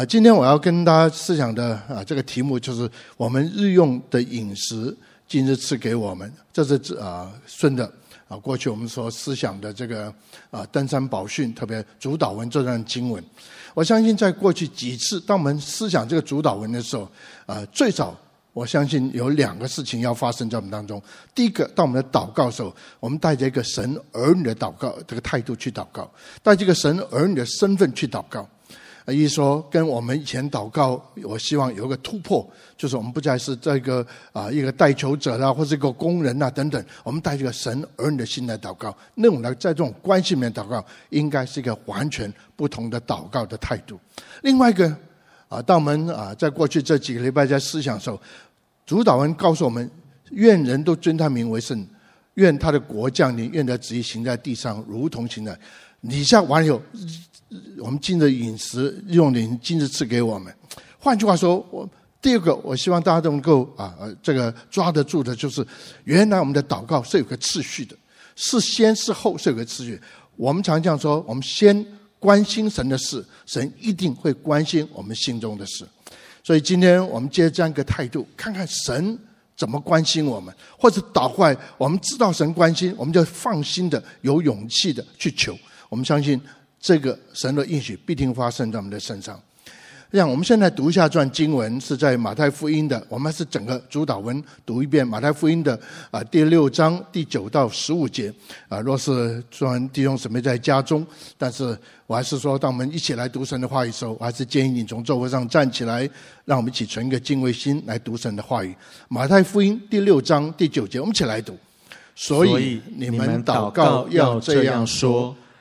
啊，今天我要跟大家思想的啊这个题目就是我们日用的饮食，今日赐给我们，这是啊顺着啊过去我们所思想的这个啊登山宝训，特别主祷文这段经文。我相信在过去几次当我们思想这个主祷文的时候，啊最早。我相信有两个事情要发生在我们当中。第一个，当我们的祷告的时候，我们带着一个神儿女的祷告这个态度去祷告，带这个神儿女的身份去祷告。啊，意思说跟我们以前祷告，我希望有个突破，就是我们不再是这个啊一个代求者啦，或者一个工人呐等等，我们带这个神儿女的心来祷告。那种呢，在这种关系里面祷告，应该是一个完全不同的祷告的态度。另外一个。啊，当我们啊，在过去这几个礼拜在思想的时候，主祷文告诉我们：愿人都尊他名为圣，愿他的国降临，愿他的旨意行在地上，如同行在。你下完了以后，我们今日饮食用的今日赐给我们。换句话说，我第二个，我希望大家都能够啊，这个抓得住的，就是原来我们的祷告是有个次序的，是先是后是有个次序。我们常这样说，我们先。关心神的事，神一定会关心我们心中的事。所以今天我们接这样一个态度，看看神怎么关心我们，或者倒过来，我们知道神关心，我们就放心的、有勇气的去求。我们相信这个神的应许必定发生在我们的身上。这样，我们现在读一下这段经文，是在马太福音的。我们是整个主导文读一遍马太福音的啊第六章第九到十五节啊。若是虽然弟兄姊妹在家中，但是我还是说，当我们一起来读神的话语的时候，我还是建议你从座位上站起来，让我们一起存一个敬畏心来读神的话语。马太福音第六章第九节，我们一起来读。所以你们祷告要这样说：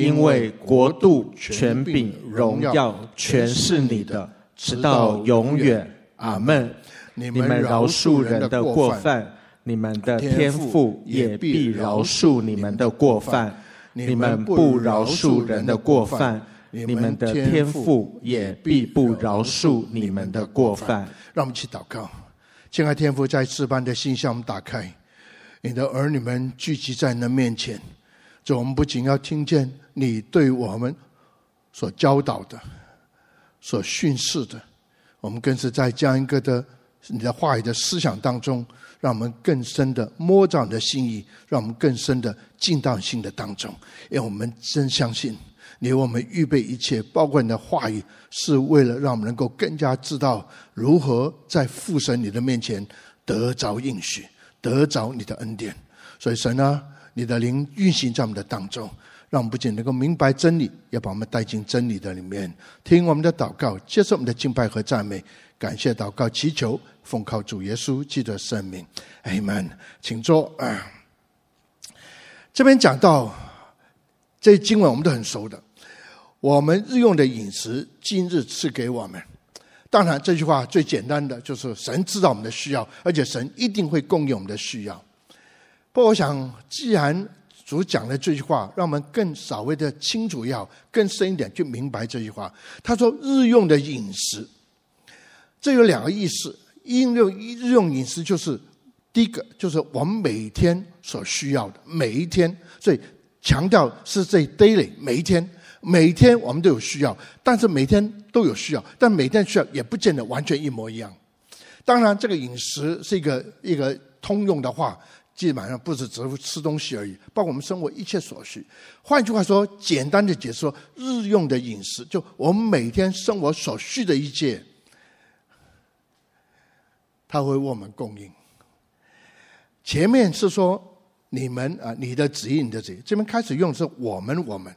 因为国度、权柄、荣耀，全是你的。直到永远，阿门。你们饶恕人的过犯，你们的天父也必饶恕你们的过犯；你们不饶恕人的过犯，你们的天父也必不饶恕你们的过犯。让我们去祷告，亲爱天父，在这般的心向我们打开，你的儿女们聚集在你的面前，就我们不仅要听见你对我们所教导的。所训示的，我们更是在这样一个的你的话语的思想当中，让我们更深的摸着你的心意，让我们更深的进到心的当中。因为我们真相信你为我们预备一切，包括你的话语，是为了让我们能够更加知道如何在父神你的面前得着应许，得着你的恩典。所以神啊，你的灵运行在我们的当中。让我们不仅能够明白真理，也把我们带进真理的里面，听我们的祷告，接受我们的敬拜和赞美，感谢祷告，祈求奉靠主耶稣基督的圣名，Amen。请坐。啊，这边讲到这些经文，我们都很熟的。我们日用的饮食，今日赐给我们。当然，这句话最简单的就是神知道我们的需要，而且神一定会供应我们的需要。不过，我想既然主讲了这句话，让我们更稍微的清楚要更深一点去明白这句话。他说：“日用的饮食，这有两个意思。应用日用饮食就是第一个，就是我们每天所需要的，每一天。所以强调是这 daily，每一天，每一天我们都有需要，但是每天都有需要，但每天需要也不见得完全一模一样。当然，这个饮食是一个一个通用的话。”基本上不是只是吃东西而已，包括我们生活一切所需。换句话说，简单的解释说，日用的饮食，就我们每天生活所需的一切，他会为我们供应。前面是说你们啊，你的旨意，你的旨意，这边开始用是我们，我们。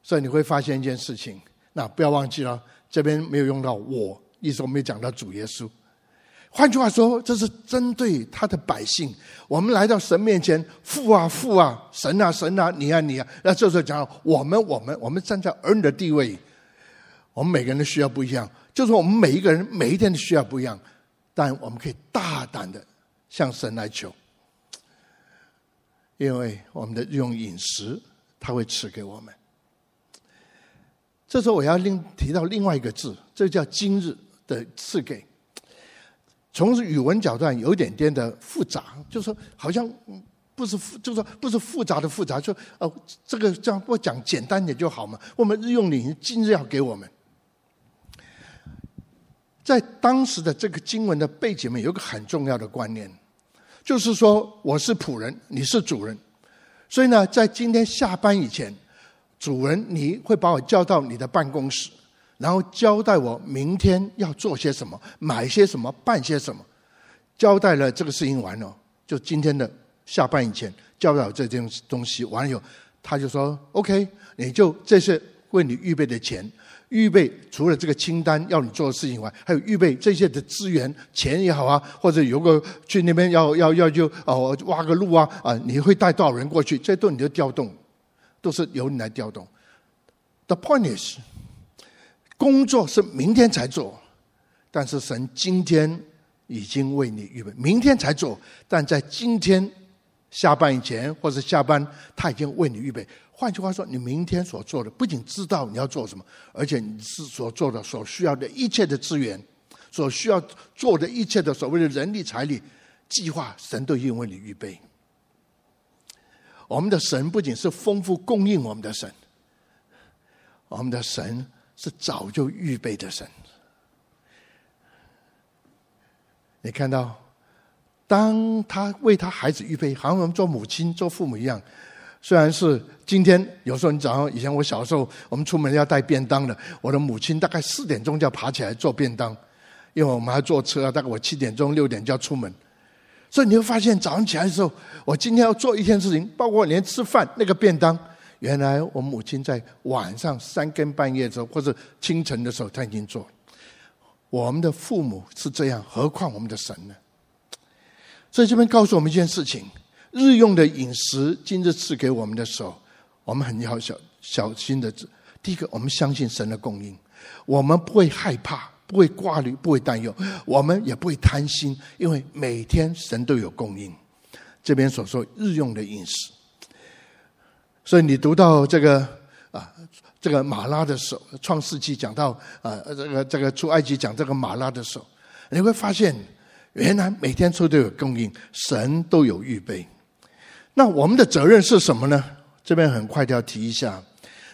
所以你会发现一件事情，那不要忘记了，这边没有用到我，意思我没有讲到主耶稣。换句话说，这是针对他的百姓。我们来到神面前，父啊父啊，神啊神啊，你啊你啊。那这时候讲我们我们我们站在儿女的地位，我们每个人的需要不一样。就是我们每一个人每一天的需要不一样，但我们可以大胆的向神来求，因为我们的用饮食他会赐给我们。这时候我要另提到另外一个字，这叫今日的赐给。从语文角度上有一点点的复杂，就是说好像不是复，就是说不是复杂的复杂，就哦这个这样我讲简单点就好嘛。我们日用领今日要给我们，在当时的这个经文的背景里面有个很重要的观念，就是说我是仆人，你是主人，所以呢，在今天下班以前，主人你会把我叫到你的办公室。然后交代我明天要做些什么，买些什么，办些什么。交代了这个事情完了，就今天的下班以前交代这件东西完了以后，他就说：“OK，你就这是为你预备的钱，预备除了这个清单要你做的事情外，还有预备这些的资源，钱也好啊，或者有个去那边要要要就哦挖个路啊啊，你会带多少人过去？这都你就调动，都是由你来调动。The point is。”工作是明天才做，但是神今天已经为你预备，明天才做，但在今天下班以前或者下班，他已经为你预备。换句话说，你明天所做的，不仅知道你要做什么，而且你是所做的所需要的一切的资源，所需要做的一切的所谓的人力财力计划，神都已经为你预备。我们的神不仅是丰富供应我们的神，我们的神。是早就预备的神。你看到，当他为他孩子预备，好像我们做母亲、做父母一样。虽然是今天，有时候你早上以前我小时候，我们出门要带便当的，我的母亲大概四点钟就要爬起来做便当，因为我们还坐车，大概我七点钟、六点就要出门。所以你会发现，早上起来的时候，我今天要做一天事情，包括连吃饭那个便当。原来我母亲在晚上三更半夜的时候，或者清晨的时候，她已经做。我们的父母是这样，何况我们的神呢？所以这边告诉我们一件事情：日用的饮食，今日赐给我们的时候，我们很要小小心的。第一个，我们相信神的供应，我们不会害怕，不会挂虑，不会担忧，我们也不会贪心，因为每天神都有供应。这边所说日用的饮食。所以你读到这个啊，这个马拉的手，创世纪讲到啊，这个这个出埃及讲这个马拉的手，你会发现，原来每天出都有供应，神都有预备。那我们的责任是什么呢？这边很快就要提一下。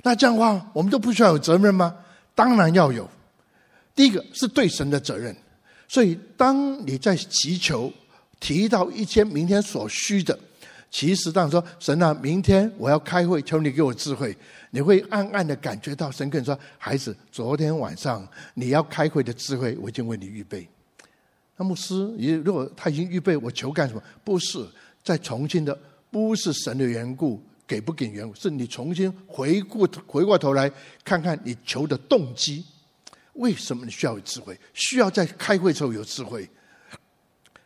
那这样的话，我们都不需要有责任吗？当然要有。第一个是对神的责任。所以当你在祈求提到一些明天所需的。其实当说神啊，明天我要开会，求你给我智慧。你会暗暗的感觉到神跟你说：“孩子，昨天晚上你要开会的智慧，我已经为你预备。”那牧师，你如果他已经预备，我求干什么？不是在重新的，不是神的缘故，给不给缘故，是你重新回顾回过头来看看你求的动机，为什么你需要有智慧？需要在开会时候有智慧。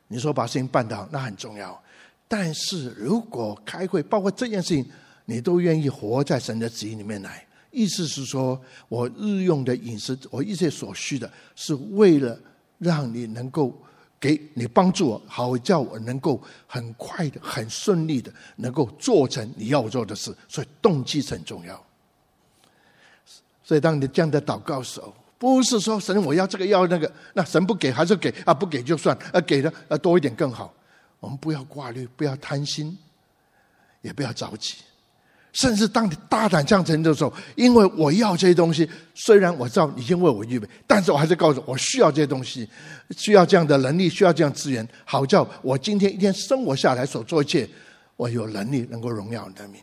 你说把事情办到，那很重要。但是如果开会，包括这件事情，你都愿意活在神的旨意里面来，意思是说，我日用的饮食，我一切所需的，是为了让你能够给你帮助我，好叫我能够很快的、很顺利的，能够做成你要做的事。所以动机很重要。所以当你这样的祷告时候，不是说神我要这个要那个，那神不给还是给啊？不给就算，啊给的啊多一点更好。我们不要挂虑，不要贪心，也不要着急。甚至当你大胆向前的时候，因为我要这些东西，虽然我知道你已经为我预备，但是我还是告诉我需要这些东西，需要这样的能力，需要这样资源，好叫我今天一天生活下来所做一切，我有能力能够荣耀你的名。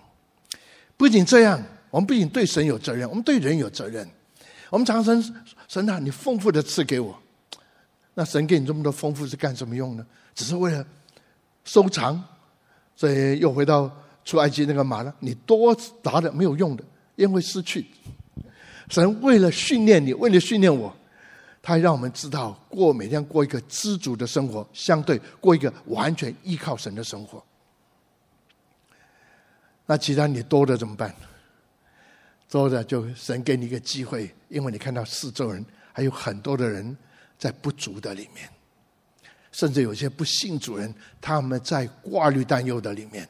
不仅这样，我们不仅对神有责任，我们对人有责任。我们常常神啊，你丰富的赐给我，那神给你这么多丰富是干什么用呢？只是为了。收藏，所以又回到出埃及那个马拉，你多拿的没有用的，因为失去。神为了训练你，为了训练我，他让我们知道过每天过一个知足的生活，相对过一个完全依靠神的生活。那其他你多的怎么办？多的就神给你一个机会，因为你看到四周人还有很多的人在不足的里面，甚至有些不信主人，他们在挂虑担忧的里面，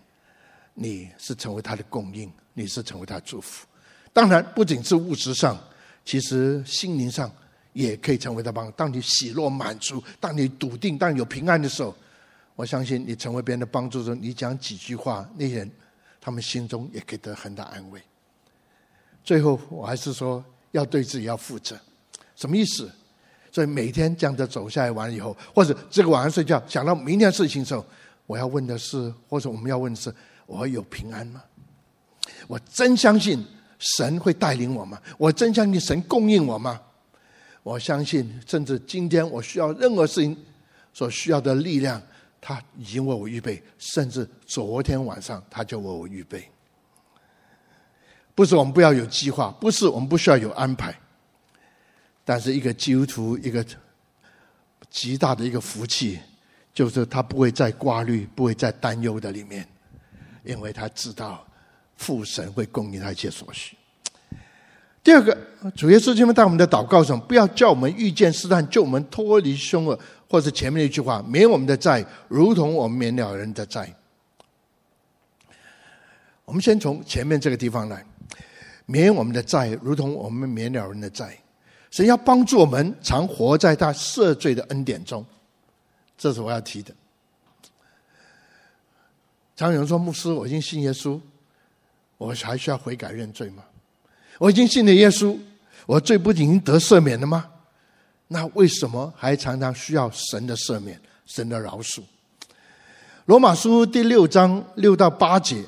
你是成为他的供应，你是成为他的祝福。当然，不仅是物质上，其实心灵上也可以成为他帮。当你喜乐满足，当你笃定，当你有平安的时候，我相信你成为别人的帮助的时候，你讲几句话，那些人他们心中也可以得很大安慰。最后，我还是说要对自己要负责，什么意思？所以每天这样子走下来完了以后，或者这个晚上睡觉想到明天事情的时候，我要问的是，或者我们要问的是，我有平安吗？我真相信神会带领我吗？我真相信神供应我吗？我相信，甚至今天我需要任何事情所需要的力量，他已经为我预备，甚至昨天晚上他就为我预备。不是我们不要有计划，不是我们不需要有安排，但是一个基督徒一个极大的一个福气，就是他不会再挂虑，不会再担忧的里面，因为他知道父神会供应他一切所需。第二个，主耶稣今天带我们的祷告中，不要叫我们遇见试探，救我们脱离凶恶，或者前面那句话，免我们的债，如同我们免了人的债。我们先从前面这个地方来。免我们的债，如同我们免了人的债。神要帮助我们，常活在他赦罪的恩典中。这是我要提的。常有人说：“牧师，我已经信耶稣，我还需要悔改认罪吗？我已经信了耶稣，我罪不已经得赦免了吗？那为什么还常常需要神的赦免、神的饶恕？”罗马书第六章六到八节。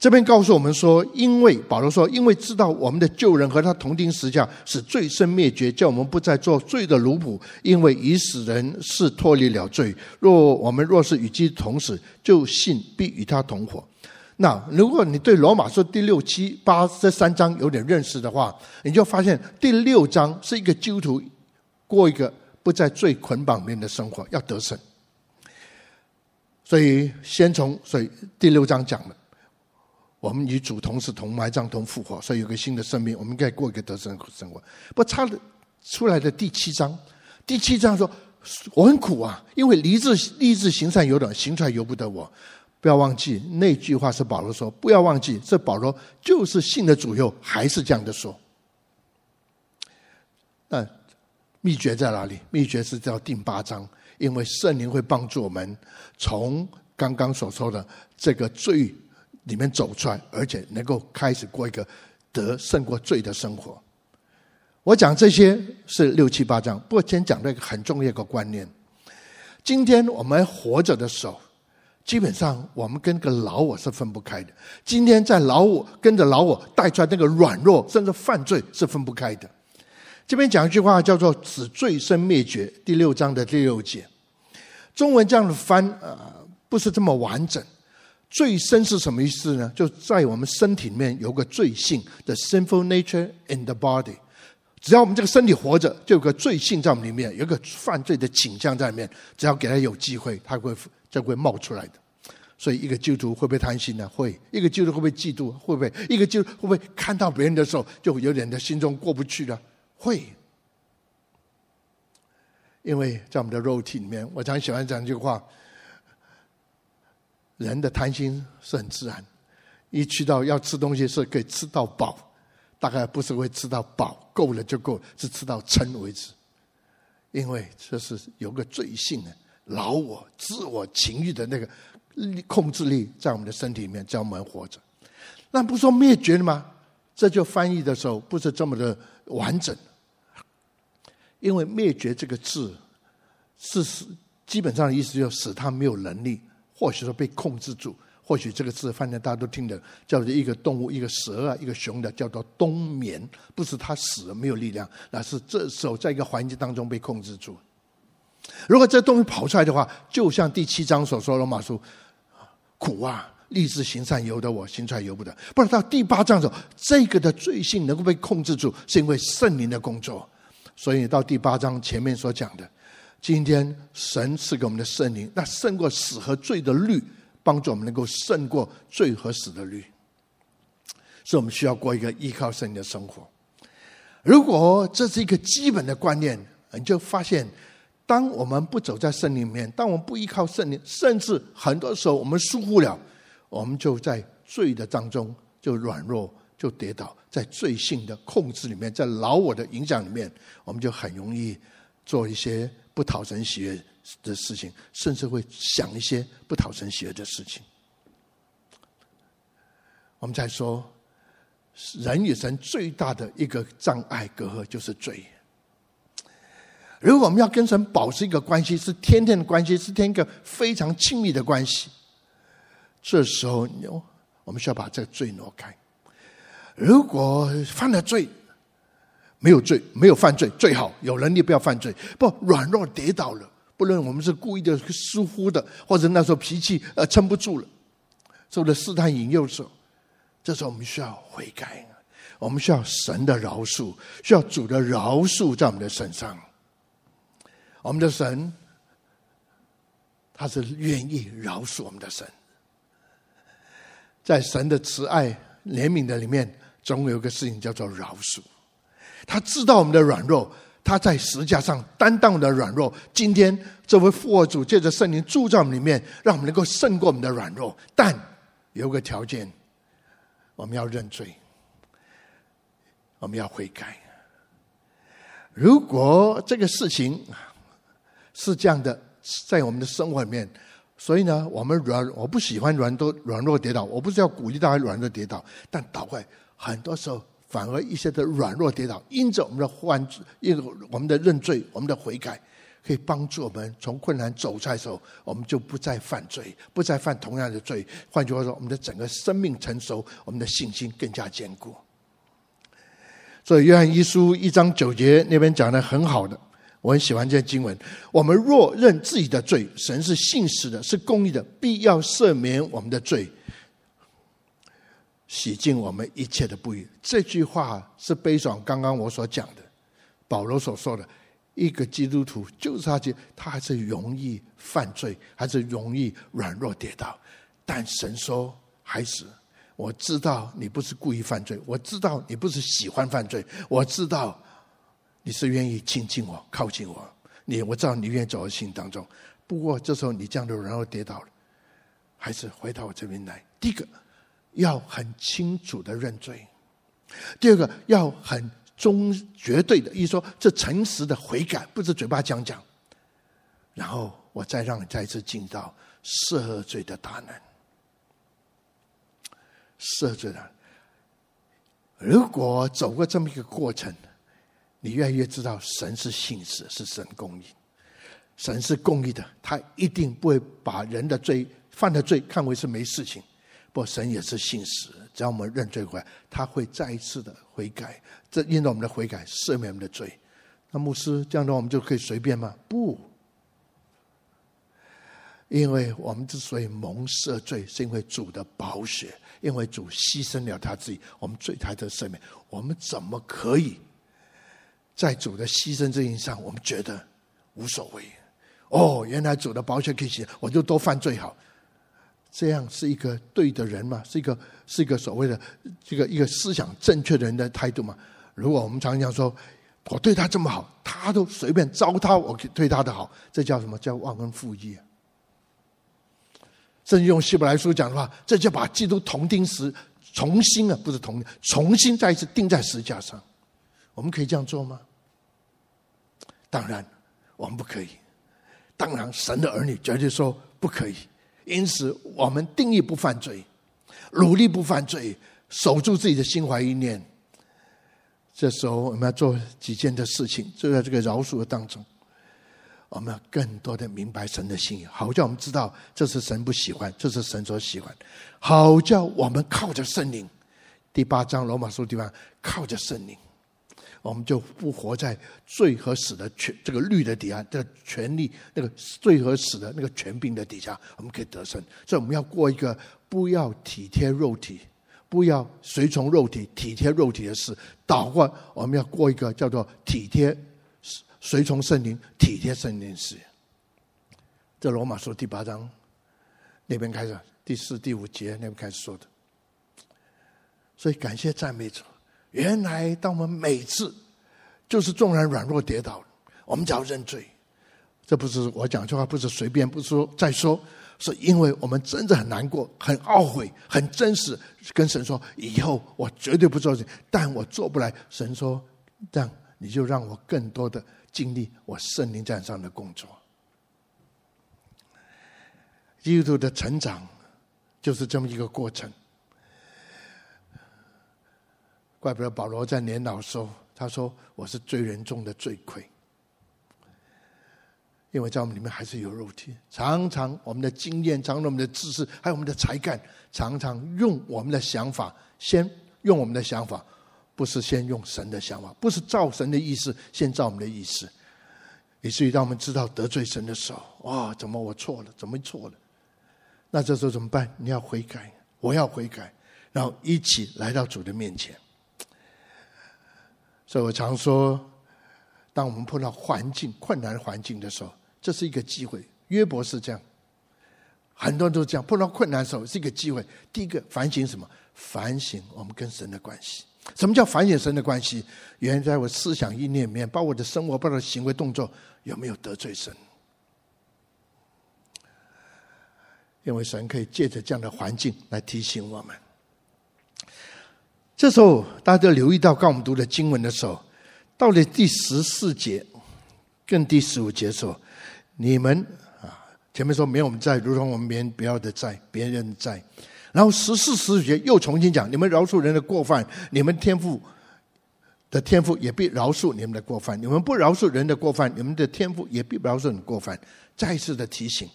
这边告诉我们说，因为保罗说，因为知道我们的旧人和他同钉十字架，使罪身灭绝，叫我们不再做罪的奴仆。因为已死人是脱离了罪。若我们若是与基督同死，就信必与他同活。那如果你对罗马书第六、七、八这三章有点认识的话，你就发现第六章是一个基督徒过一个不在罪捆绑里面的生活，要得胜。所以先从所以第六章讲了。我们与主同死、同埋葬、同复活，所以有个新的生命，我们应该过一个得胜的生活。不差的出来的第七章，第七章说我很苦啊，因为立志立志行善由得，行出来由不得我。不要忘记那句话是保罗说，不要忘记这保罗就是信的主右还是这样的说。那秘诀在哪里？秘诀是叫第八章，因为圣灵会帮助我们从刚刚所说的这个罪。里面走出来，而且能够开始过一个得胜过罪的生活。我讲这些是六七八章，不过今天讲了一个很重要一个观念。今天我们活着的时候，基本上我们跟个老我是分不开的。今天在老我跟着老我带出来那个软弱，甚至犯罪是分不开的。这边讲一句话叫做“使罪身灭绝”，第六章的第六节。中文这样的翻啊，不是这么完整。罪身是什么意思呢？就在我们身体里面有个罪性，the sinful nature in the body。只要我们这个身体活着，就有个罪性在我们里面，有个犯罪的倾向在里面。只要给他有机会，他会就会冒出来的。所以，一个基督徒会不会贪心呢？会。一个基督徒会不会嫉妒？会不会？一个基督徒会不会看到别人的时候，就有点的心中过不去了？会。因为在我们的肉体里面，我常喜欢讲一句话。人的贪心是很自然，一去到要吃东西是可以吃到饱，大概不是会吃到饱，够了就够，是吃到撑为止。因为这是有个罪性的老我、自我情欲的那个控制力在我们的身体里面，叫我们活着。那不说灭绝了吗？这就翻译的时候不是这么的完整，因为灭绝这个字是使基本上的意思，就是使他没有能力。或许说被控制住，或许这个字，反正大家都听得叫做一个动物，一个蛇啊，一个熊的，叫做冬眠，不是它死了没有力量，那是这时候在一个环境当中被控制住。如果这东西跑出来的话，就像第七章所说的罗马书，苦啊，立志行善由得我，行出来由不得。不然到第八章的时候，这个的罪性能够被控制住，是因为圣灵的工作。所以到第八章前面所讲的。今天神赐给我们的圣灵，那胜过死和罪的律，帮助我们能够胜过罪和死的律，所以我们需要过一个依靠圣灵的生活。如果这是一个基本的观念，你就发现，当我们不走在圣灵里面，当我们不依靠圣灵，甚至很多时候我们疏忽了，我们就在罪的当中就软弱，就跌倒，在罪性的控制里面，在老我的影响里面，我们就很容易做一些不讨神喜悦的事情，甚至会想一些不讨神喜悦的事情。我们再说。人与神最大的一个障碍隔阂就是罪。如果我们要跟神保持一个关系，是天天的关系，是天一个非常亲密的关系，这时候，我们需要把这个罪挪开。如果犯了罪，没有罪，没有犯罪，最好有能力不要犯罪。不软弱跌倒了，不论我们是故意的、疏忽的，或者那时候脾气呃撑不住了，受了试探引诱的时候。这时候我们需要悔改，我们需要神的饶恕，需要主的饶恕在我们的身上。我们的神，他是愿意饶恕我们的神。在神的慈爱怜悯的里面，总有一个事情叫做饶恕。他知道我们的软弱，他在十架上担当我们的软弱。今天这位复活主借着圣灵住在我们里面，让我们能够胜过我们的软弱。但有个条件。我们要认罪，我们要悔改。如果这个事情是这样的，在我们的生活里面，所以呢，我们软，我不喜欢软弱软弱跌倒，我不是要鼓励大家软弱跌倒，但倒过来，很多时候反而一些的软弱跌倒，因着我们的患，因着我们的认罪，我们的悔改。可以帮助我们从困难走出来的时候，我们就不再犯罪，不再犯同样的罪。换句话说，我们的整个生命成熟，我们的信心更加坚固。所以，约翰一书一章九节那边讲的很好的，我很喜欢这些经文。我们若认自己的罪，神是信实的，是公义的，必要赦免我们的罪，洗净我们一切的不义。这句话是背上刚刚我所讲的，保罗所说的。一个基督徒就是他，他还是容易犯罪，还是容易软弱跌倒。但神说：“孩子，我知道你不是故意犯罪，我知道你不是喜欢犯罪，我知道你是愿意亲近我、靠近我。你我知道你愿意走到心当中。不过这时候你这样的软弱跌倒了，还是回到我这边来。第一个要很清楚的认罪，第二个要很。”忠绝对的，意思说这诚实的悔改，不是嘴巴讲讲。然后我再让你再次进到赦罪的大能，赦罪的。如果走过这么一个过程，你越来越知道神是信实，是神公义，神是公义的，他一定不会把人的罪犯的罪看为是没事情。不，神也是信实，只要我们认罪悔，他会再一次的悔改。这因着我们的悔改，赦免我们的罪。那牧师这样的话，我们就可以随便吗？不，因为我们之所以蒙赦罪，是因为主的宝血，因为主牺牲了他自己，我们罪才得赦免。我们怎么可以在主的牺牲这一上，我们觉得无所谓？哦，原来主的宝血可以洗，我就多犯罪好。这样是一个对的人吗？是一个是一个所谓的这个一个思想正确的人的态度吗？如果我们常常说，我对他这么好，他都随便糟蹋我对他的好，这叫什么？叫忘恩负义啊！甚至用希伯来书讲的话，这就把基督同钉时重新啊，不是同，重新再一次钉在十架上。我们可以这样做吗？当然，我们不可以。当然，神的儿女绝对说不可以。因此，我们定义不犯罪，努力不犯罪，守住自己的心怀意念。这时候，我们要做几件的事情，就在这个饶恕的当中，我们要更多的明白神的心意，好叫我们知道这是神不喜欢，这是神所喜欢。好叫我们靠着圣灵，第八章罗马书地方靠着圣灵。我们就不活在罪和死的权这个律的底下，这个权力那个罪和死的那个权柄的底下，我们可以得胜。所以我们要过一个不要体贴肉体，不要随从肉体、体贴肉体的事。倒过，我们要过一个叫做体贴随从圣灵、体贴圣灵的事。这罗马书第八章那边开始，第四、第五节那边开始说的。所以感谢赞美主。原来，当我们每次就是纵然软弱跌倒，我们只要认罪。这不是我讲这话，不是随便，不说再说，是因为我们真的很难过、很懊悔、很真实，跟神说：以后我绝对不做这，但我做不来。神说：这样你就让我更多的经历我圣灵在上的工作。基督徒的成长就是这么一个过程。怪不得保罗在年老时候，他说：“我是罪人中的罪魁。”因为在我们里面还是有肉体，常常我们的经验、常常我们的知识，还有我们的才干，常常用我们的想法，先用我们的想法，不是先用神的想法，不是照神的意思，先照我们的意思，以至于当我们知道得罪神的时候，哇，怎么我错了？怎么错了？那这时候怎么办？你要悔改，我要悔改，然后一起来到主的面前。所以我常说，当我们碰到环境困难环境的时候，这是一个机会，约伯是这样，很多人都这样。碰到困难的时候是一个机会。第一个反省什么？反省我们跟神的关系。什么叫反省神的关系？原来在我思想意念里面，包括我的生活，包括我的行为动作，有没有得罪神？因为神可以借着这样的环境来提醒我们。这时候大家留意到，刚我们读的经文的时候，到了第十四节跟第十五节的时候。你们啊，前面说没有我们在，如同我们别人不要的债，别人的债。然后十四、十五节又重新讲：你们饶恕人的过犯，你们天赋的天赋也必饶恕你们的过犯；你们不饶恕人的过犯，你们的天赋也必饶恕你过犯。再一次的提醒，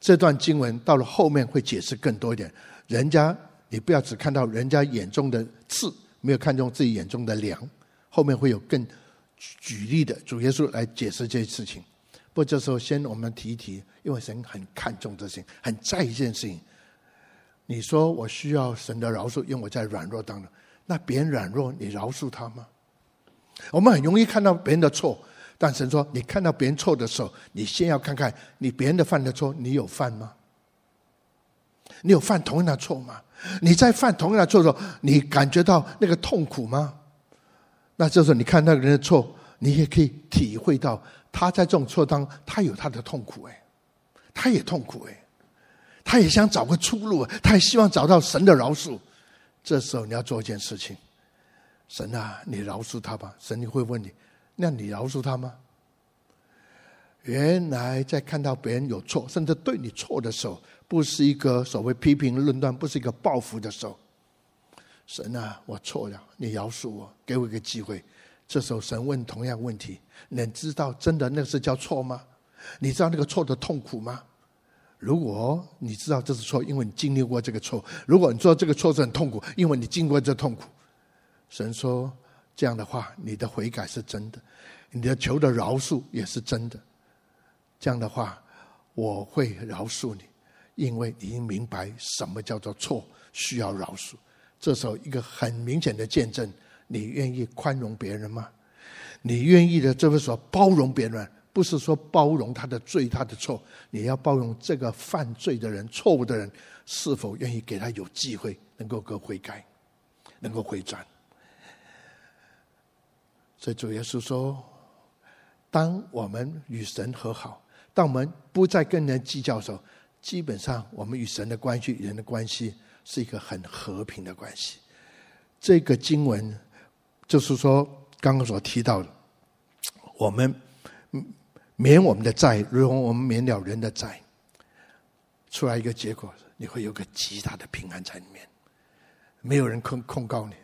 这段经文到了后面会解释更多一点。人家你不要只看到人家眼中的刺，没有看中自己眼中的梁。后面会有更举例的主耶稣来解释这些事情。不，这时候先我们提一提，因为神很看重这些，很在意这件事情。你说我需要神的饶恕，因为我在软弱当中。那别人软弱，你饶恕他吗？我们很容易看到别人的错，但神说，你看到别人错的时候，你先要看看你别人的犯的错，你有犯吗？你有犯同样的错吗？你在犯同样的错的时候，你感觉到那个痛苦吗？那这时候你看那个人的错，你也可以体会到。他在这种错当中，他有他的痛苦哎，他也痛苦哎，他也想找个出路，他也希望找到神的饶恕。这时候你要做一件事情，神啊，你饶恕他吧。神你会问你，那你饶恕他吗？原来在看到别人有错，甚至对你错的时候，不是一个所谓批评论断，不是一个报复的时候。神啊，我错了，你饶恕我，给我一个机会。这时候神问同样问题：你知道真的那个是叫错吗？你知道那个错的痛苦吗？如果你知道这是错，因为你经历过这个错；如果你知道这个错是很痛苦，因为你经过这痛苦，神说这样的话，你的悔改是真的，你的求的饶恕也是真的。这样的话，我会饶恕你，因为你已经明白什么叫做错，需要饶恕。这时候一个很明显的见证。你愿意宽容别人吗？你愿意的，就是说包容别人，不是说包容他的罪、他的错。你要包容这个犯罪的人、错误的人，是否愿意给他有机会，能够个悔改，能够回转？所以主耶稣说：当我们与神和好，当我们不再跟人计较的时候，基本上我们与神的关系、与人的关系是一个很和平的关系。这个经文。就是说，刚刚所提到的，我们免我们的债，如同我们免了人的债，出来一个结果，你会有个极大的平安在里面，没有人控控告你，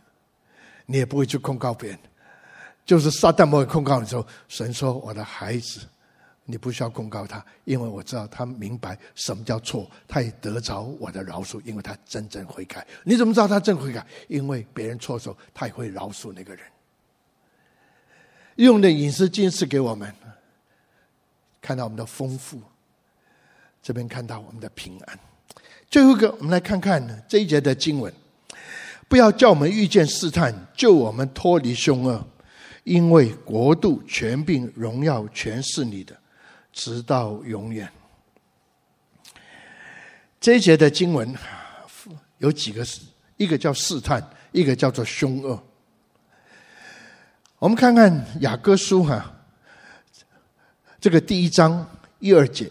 你也不会去控告别人。就是撒旦不会控告你的时候，神说：“我的孩子，你不需要控告他，因为我知道他明白什么叫错，他也得着我的饶恕，因为他真正悔改。你怎么知道他真悔改？因为别人错的时候，他也会饶恕那个人。用的饮食经是给我们看到我们的丰富，这边看到我们的平安。最后一个，我们来看看这一节的经文：不要叫我们遇见试探，救我们脱离凶恶，因为国度、权柄、荣耀全是你的，直到永远。这一节的经文有几个，一个叫试探，一个叫做凶恶。我们看看雅各书哈，这个第一章一二节，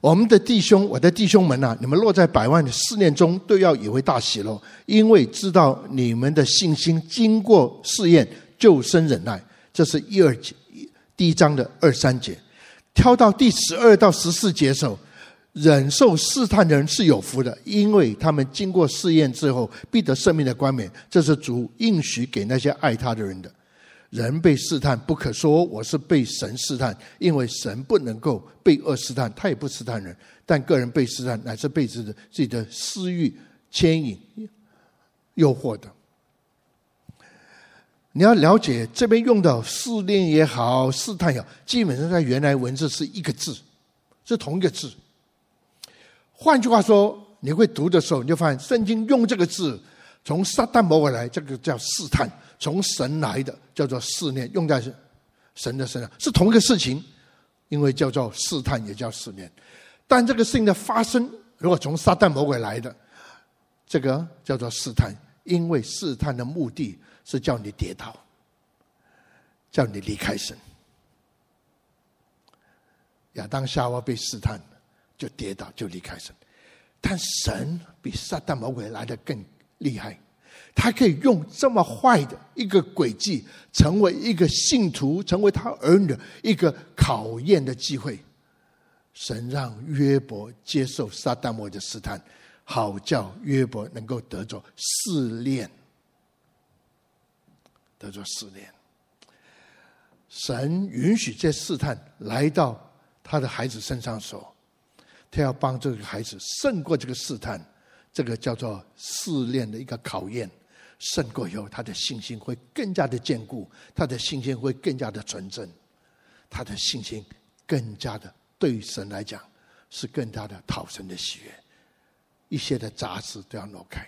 我们的弟兄，我的弟兄们呐，你们落在百万的试炼中，都要以为大喜乐，因为知道你们的信心经过试验，就生忍耐。这是一二节，第一章的二三节。挑到第十二到十四节时候，忍受试探的人是有福的，因为他们经过试验之后，必得生命的冠冕。这是主应许给那些爱他的人的。人被试探，不可说我是被神试探，因为神不能够被恶试探，他也不试探人。但个人被试探，乃是被自己的自己的私欲牵引、诱惑的。你要了解这边用的试炼也好，试探也好，基本上在原来文字是一个字，是同一个字。换句话说，你会读的时候，你就发现圣经用这个字，从撒旦魔鬼来，这个叫试探。从神来的叫做试炼，用在神的身上是同一个事情，因为叫做试探，也叫试炼。但这个事情的发生，如果从撒旦魔鬼来的，这个叫做试探，因为试探的目的是叫你跌倒，叫你离开神。亚当夏娃被试探，就跌倒，就离开神。但神比撒旦魔鬼来的更厉害。他可以用这么坏的一个诡计，成为一个信徒，成为他儿女一个考验的机会。神让约伯接受撒旦魔的试探，好叫约伯能够得着试炼，得着试炼。神允许这试探来到他的孩子身上的时候，他要帮这个孩子胜过这个试探，这个叫做试炼的一个考验。胜过以后，他的信心会更加的坚固，他的信心会更加的纯正，他的信心更加的对神来讲是更加的讨神的喜悦，一些的杂质都要挪开。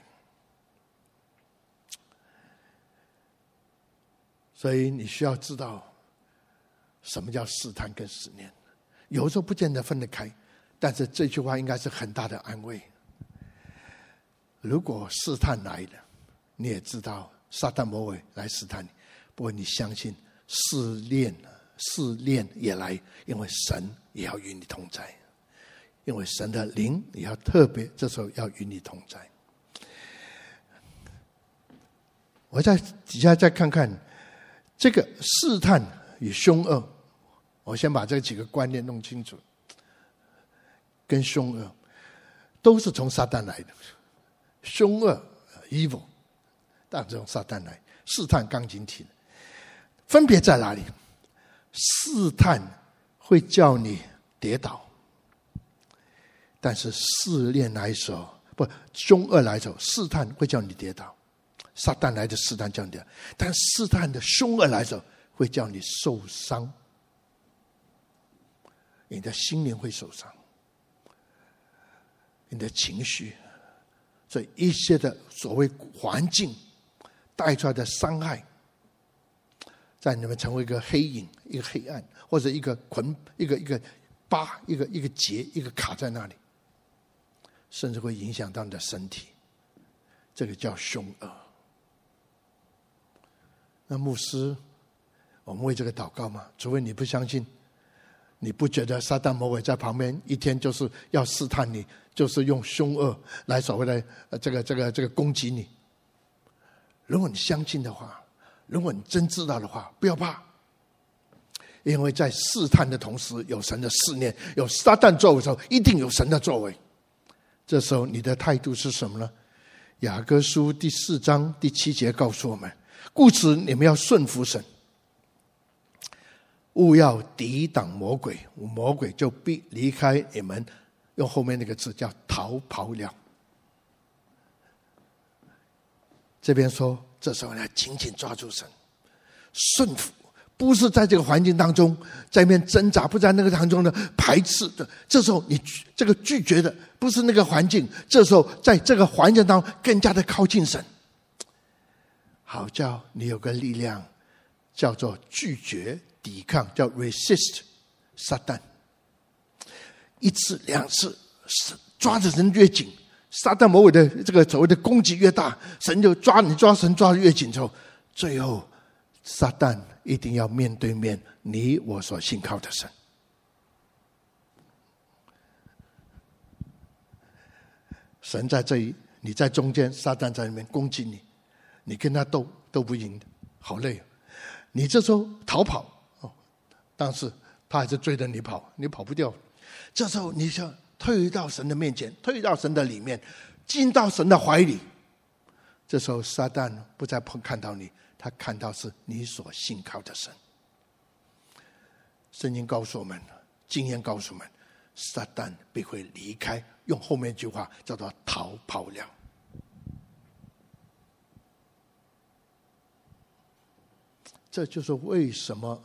所以你需要知道什么叫试探跟试炼，有时候不见得分得开，但是这句话应该是很大的安慰。如果试探来了，你也知道，撒旦魔鬼来试探你，不过你相信试炼，试炼也来，因为神也要与你同在，因为神的灵也要特别这时候要与你同在。我在底下再看看这个试探与凶恶，我先把这几个观念弄清楚，跟凶恶都是从撒旦来的，凶恶 evil。但这种撒旦来试探刚经体，分别在哪里？试探会叫你跌倒，但是试炼来时候，不凶恶来时候，试探会叫你跌倒。撒旦来的试探叫你跌，但试探的凶恶来时候，会叫你受伤，你的心灵会受伤，你的情绪，所以一些的所谓环境。带出来的伤害，在你们成为一个黑影、一个黑暗，或者一个捆、一个一个疤、一个一个结、一个卡在那里，甚至会影响到你的身体。这个叫凶恶。那牧师，我们为这个祷告吗？除非你不相信，你不觉得撒旦魔鬼在旁边一天就是要试探你，就是用凶恶来所谓的这个这个这个攻击你。如果你相信的话，如果你真知道的话，不要怕，因为在试探的同时，有神的试炼，有撒旦作为的时候，一定有神的作为。这时候你的态度是什么呢？雅各书第四章第七节告诉我们：故此你们要顺服神，勿要抵挡魔鬼，魔鬼就必离开你们。用后面那个字叫逃跑了。这边说，这时候呢紧紧抓住神，顺服，不是在这个环境当中在那边挣扎，不在那个当中的排斥的。这时候你这个拒绝的不是那个环境，这时候在这个环境当中更加的靠近神，好叫你有个力量，叫做拒绝、抵抗，叫 resist 撒旦。一次两次，抓着人越紧。撒旦魔鬼的这个所谓的攻击越大，神就抓你抓神抓的越紧之后，最后撒旦一定要面对面你我所信靠的神。神在这里，你在中间，撒旦在里面攻击你，你跟他斗斗不赢，好累。你这时候逃跑哦，但是他还是追着你跑，你跑不掉。这时候你就退到神的面前，退到神的里面，进到神的怀里。这时候撒旦不再碰看到你，他看到是你所信靠的神。圣经告诉我们，经验告诉我们，撒旦必会离开。用后面一句话叫做“逃跑了”。这就是为什么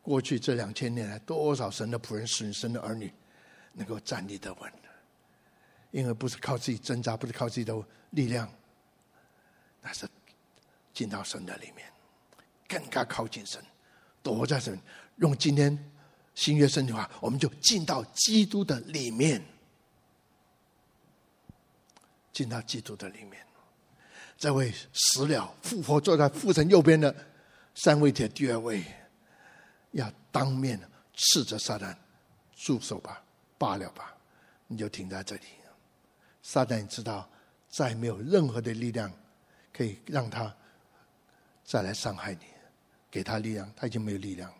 过去这两千年来，多少神的仆人、神神的儿女能够站立得稳，因为不是靠自己挣扎，不是靠自己的力量，那是进到神的里面，更加靠近神，躲在神。用今天新约圣经话，我们就进到基督的里面。进到基督的里面，这位死了复活坐在父神右边的三位铁第二位，要当面斥责撒旦，住手吧，罢了吧，你就停在这里。撒旦，你知道，再没有任何的力量可以让他再来伤害你，给他力量，他已经没有力量。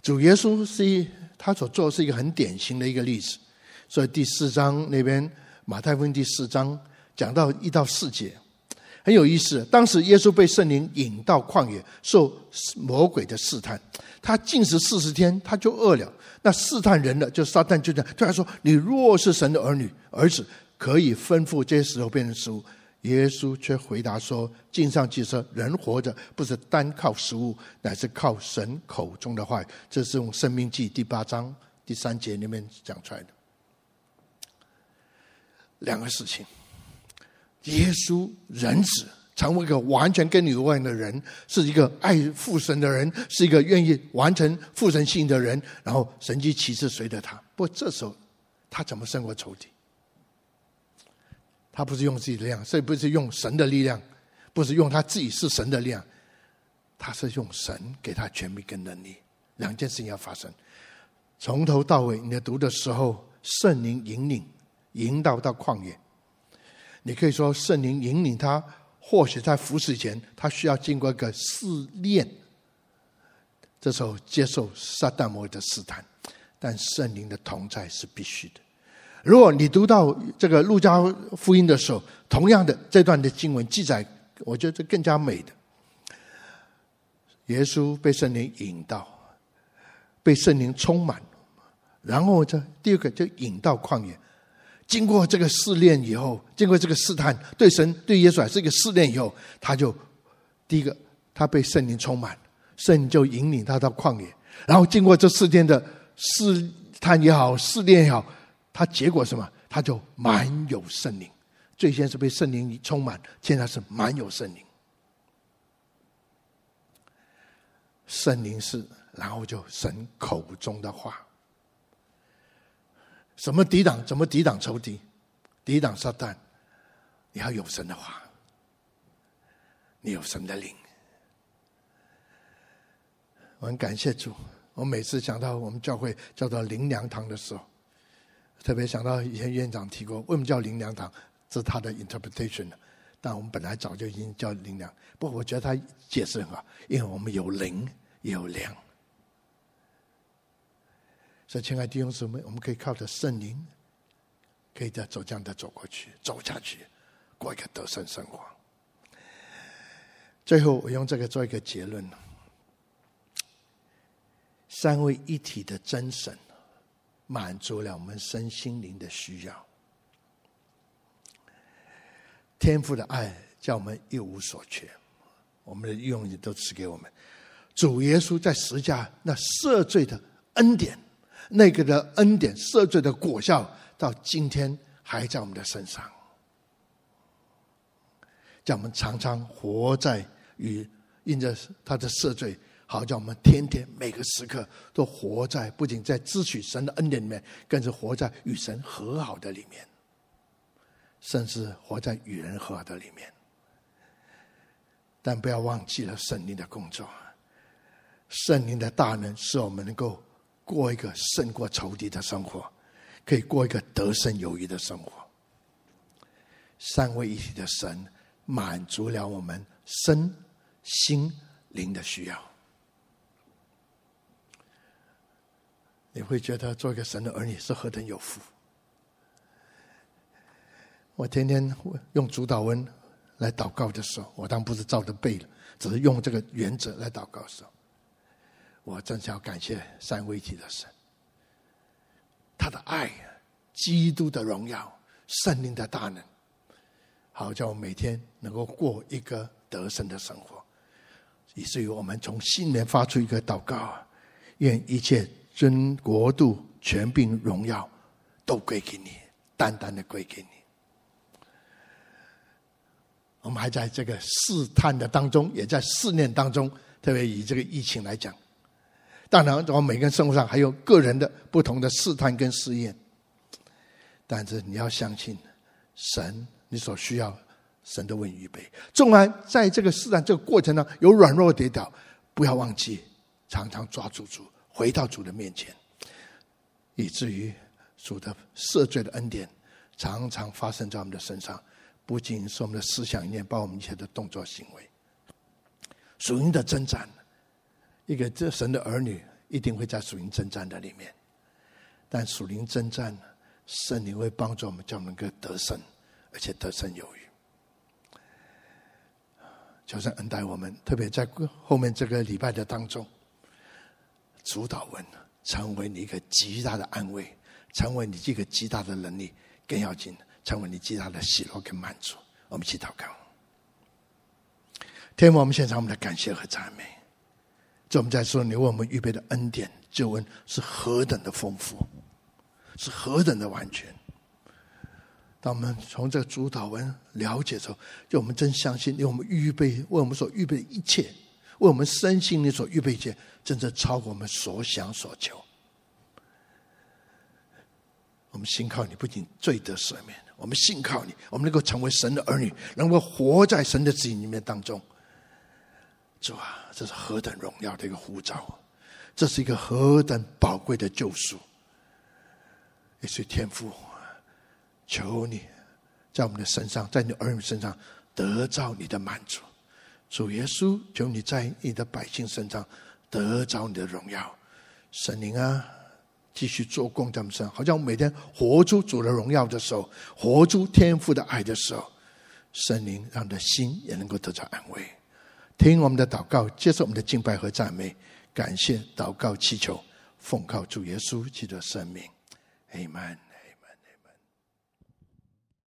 主耶稣是一，他所做是一个很典型的一个例子，所以第四章那边。马太福音第四章讲到一到四节，很有意思。当时耶稣被圣灵引到旷野，受魔鬼的试探。他禁食四十天，他就饿了。那试探人的就撒旦就这样对他说：“你若是神的儿女，儿子可以吩咐这些石头变成食物。”耶稣却回答说：“经上记说，人活着不是单靠食物，乃是靠神口中的话。”这是用《生命记》第八章第三节里面讲出来的。两个事情，耶稣人子成为一个完全跟你无关的人，是一个爱父神的人，是一个愿意完成父神性的人，然后神迹奇事随着他。不过这时候他怎么胜过仇敌？他不是用自己的力量，所以不是用神的力量，不是用他自己是神的力量，他是用神给他权柄跟能力。两件事情要发生，从头到尾，你在读的时候，圣灵引领。引导到旷野，你可以说圣灵引领他，或许在服侍前，他需要经过一个试炼，这时候接受撒旦魔的试探，但圣灵的同在是必须的。如果你读到这个路加福音的时候，同样的这段的经文记载，我觉得更加美的。耶稣被圣灵引导，被圣灵充满，然后这第二个就引到旷野。经过这个试炼以后，经过这个试探，对神对耶稣来说是一个试炼以后，他就第一个，他被圣灵充满，圣灵就引领他到旷野，然后经过这四天的试探也好，试炼也好，他结果什么？他就满有圣灵。最先是被圣灵充满，现在是满有圣灵。圣灵是，然后就神口中的话。怎么抵挡？怎么抵挡仇敌？抵挡撒旦？你要有神的话，你有神的灵。我很感谢主。我每次想到我们教会叫做灵粮堂的时候，特别想到以前院长提过，为什么叫灵粮堂？这是他的 interpretation。但我们本来早就已经叫灵粮。不过我觉得他解释很好，因为我们有灵也有粮。所以，亲爱的弟兄姊妹，我们可以靠着圣灵，可以再走这样的走过去，走下去，过一个得胜生活。最后，我用这个做一个结论：三位一体的真神，满足了我们身心灵的需要。天父的爱叫我们一无所缺，我们的用意都赐给我们。主耶稣在十架那赦罪的恩典。那个的恩典赦罪的果效，到今天还在我们的身上，叫我们常常活在与因着他的赦罪，好叫我们天天每个时刻都活在不仅在支取神的恩典里面，更是活在与神和好的里面，甚至活在与人和好的里面。但不要忘记了圣灵的工作。圣灵的大能使我们能够过一个胜过仇敌的生活，可以过一个得胜有余的生活。三位一体的神满足了我们身心灵的需要。你会觉得做一个神的儿女是何等有福？我天天用主祷文来祷告的时候，我当然不是照着背了，只是用这个原则来祷告的时候。我真是要感谢三位一体的神，他的爱、基督的荣耀、圣灵的大能，好叫我每天能够过一个得胜的生活，以至于我们从心里发出一个祷告，愿一切尊国度、权柄、荣耀都归给你，单单的归给你。我们还在这个试探的当中，也在试炼当中，特别以这个疫情来讲。当然，我们每个人生活上还有个人的不同的试探跟试验，但是你要相信神，你所需要神都为你预备。纵然在这个试探这个过程中有软弱跌倒，不要忘记常常抓住主，回到主的面前，以至于主的赦罪的恩典常常发生在我们的身上，不仅是我们的思想念，包括我们一切的动作行为，属灵的征战。一个这神的儿女一定会在属灵征战的里面，但属灵征战，圣灵会帮助我们，叫我们能够得胜，而且得胜有余。求神恩待我们，特别在后面这个礼拜的当中，主导文成为你一个极大的安慰，成为你这个极大的能力，更要紧，成为你极大的喜乐跟满足。我们一起祷告，天父，我们献上我们的感谢和赞美。这我们在说，你为我们预备的恩典救恩是何等的丰富，是何等的完全。当我们从这主导文了解之后，就我们真相信，为我们预备，为我们所预备的一切，为我们身心里所预备一切，真正超过我们所想所求。我们信靠你，不仅罪得赦免，我们信靠你，我们能够成为神的儿女，能够活在神的旨意里面当中。主啊！这是何等荣耀的一个呼召，这是一个何等宝贵的救赎。也是天父，求你在我们的身上，在你儿女身上得到你的满足。主耶稣，求你在你的百姓身上得着你的荣耀。神灵啊，继续做工在我们身上，好像我们每天活出主的荣耀的时候，活出天父的爱的时候，神灵让你的心也能够得到安慰。听我们的祷告，接受我们的敬拜和赞美，感谢祷告祈求，奉靠主耶稣基督的圣名，阿门。